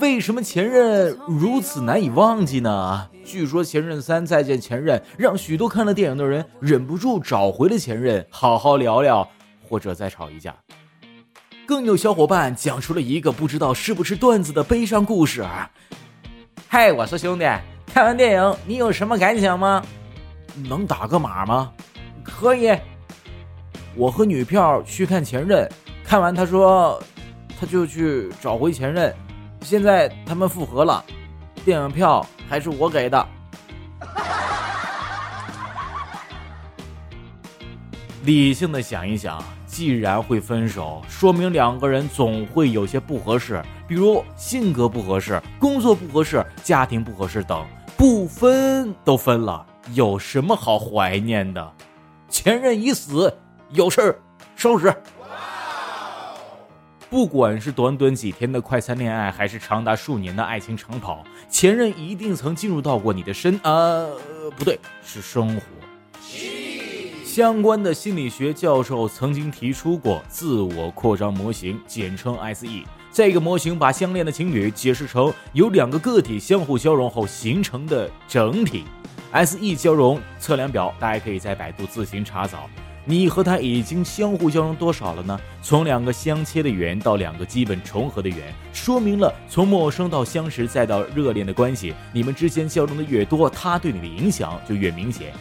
为什么前任如此难以忘记呢？据说《前任三：再见前任》让许多看了电影的人忍不住找回了前任，好好聊聊，或者再吵一架。更有小伙伴讲出了一个不知道是不是段子的悲伤故事。嗨，我说兄弟，看完电影你有什么感想吗？能打个码吗？可以。我和女票去看前任，看完他说，他就去找回前任。现在他们复合了，电影票还是我给的。理性的想一想，既然会分手，说明两个人总会有些不合适，比如性格不合适、工作不合适、家庭不合适等。不分都分了，有什么好怀念的？前任已死，有事收拾。不管是短短几天的快餐恋爱，还是长达数年的爱情长跑，前任一定曾进入到过你的身，呃，不对，是生活。相关的心理学教授曾经提出过自我扩张模型，简称 SE。这个模型把相恋的情侣解释成由两个个体相互交融后形成的整体。SE 交融测量表，大家可以在百度自行查找。你和他已经相互交融多少了呢？从两个相切的圆到两个基本重合的圆，说明了从陌生到相识再到热恋的关系。你们之间交融的越多，他对你的影响就越明显。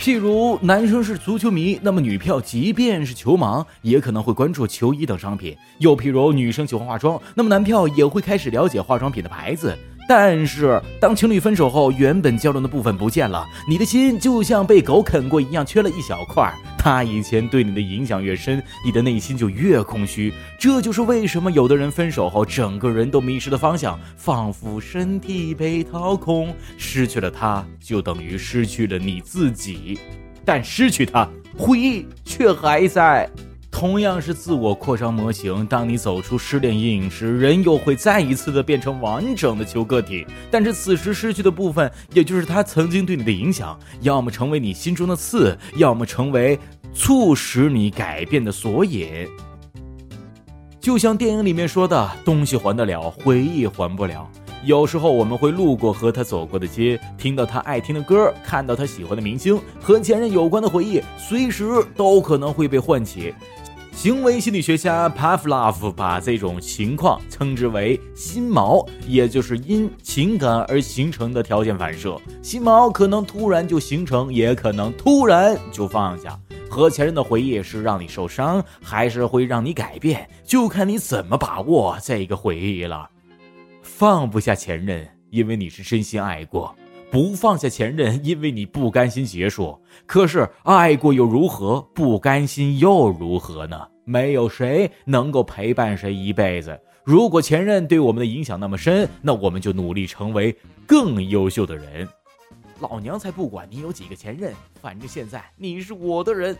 譬如男生是足球迷，那么女票即便是球盲，也可能会关注球衣等商品。又譬如女生喜欢化妆，那么男票也会开始了解化妆品的牌子。但是，当情侣分手后，原本交融的部分不见了，你的心就像被狗啃过一样，缺了一小块。他以前对你的影响越深，你的内心就越空虚。这就是为什么有的人分手后，整个人都迷失了方向，仿佛身体被掏空，失去了他，就等于失去了你自己。但失去他，回忆却还在。同样是自我扩张模型，当你走出失恋阴影时，人又会再一次的变成完整的球个体。但是此时失去的部分，也就是他曾经对你的影响，要么成为你心中的刺，要么成为促使你改变的索引。就像电影里面说的，东西还得了，回忆还不了。有时候我们会路过和他走过的街，听到他爱听的歌，看到他喜欢的明星，和前任有关的回忆，随时都可能会被唤起。行为心理学家 Pavlov 把这种情况称之为“心锚”，也就是因情感而形成的条件反射。心锚可能突然就形成，也可能突然就放下。和前任的回忆是让你受伤，还是会让你改变，就看你怎么把握这个回忆了。放不下前任，因为你是真心爱过；不放下前任，因为你不甘心结束。可是爱过又如何？不甘心又如何呢？没有谁能够陪伴谁一辈子。如果前任对我们的影响那么深，那我们就努力成为更优秀的人。老娘才不管你有几个前任，反正现在你是我的人。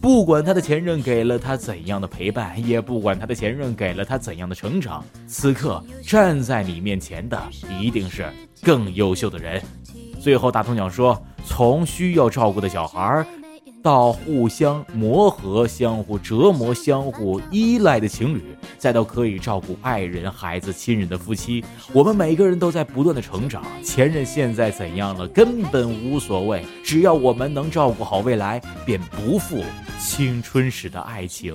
不管他的前任给了他怎样的陪伴，也不管他的前任给了他怎样的成长，此刻站在你面前的一定是更优秀的人。最后，大头鸟说：“从需要照顾的小孩。”到互相磨合、相互折磨、相互依赖的情侣，再到可以照顾爱人、孩子、亲人的夫妻，我们每个人都在不断的成长。前任现在怎样了，根本无所谓，只要我们能照顾好未来，便不负青春时的爱情。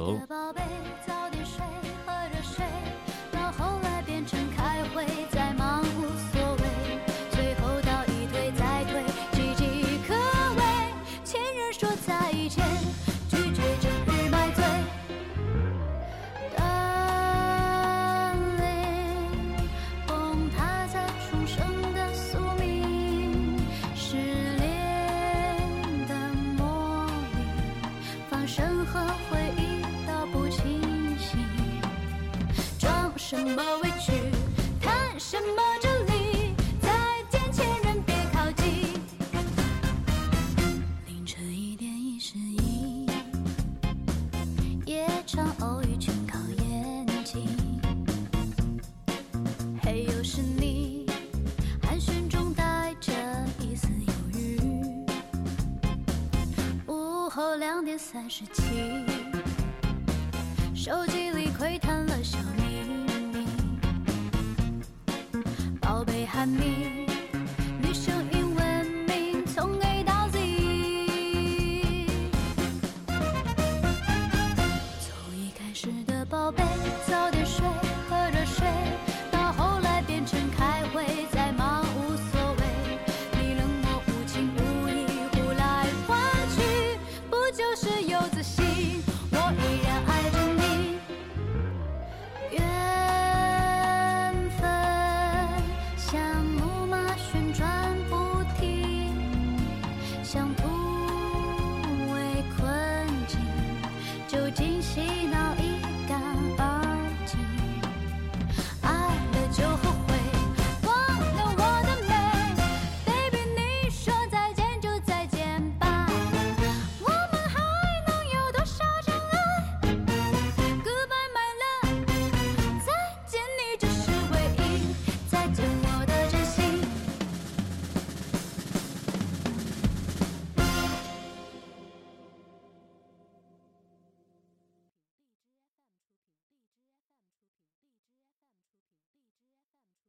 什么委屈，谈什么真理。再见，前人，别靠近。凌晨一点一十一，夜场偶遇全靠演技。嘿，又是你，寒暄中带着一丝犹豫。午后两点三十七，手机。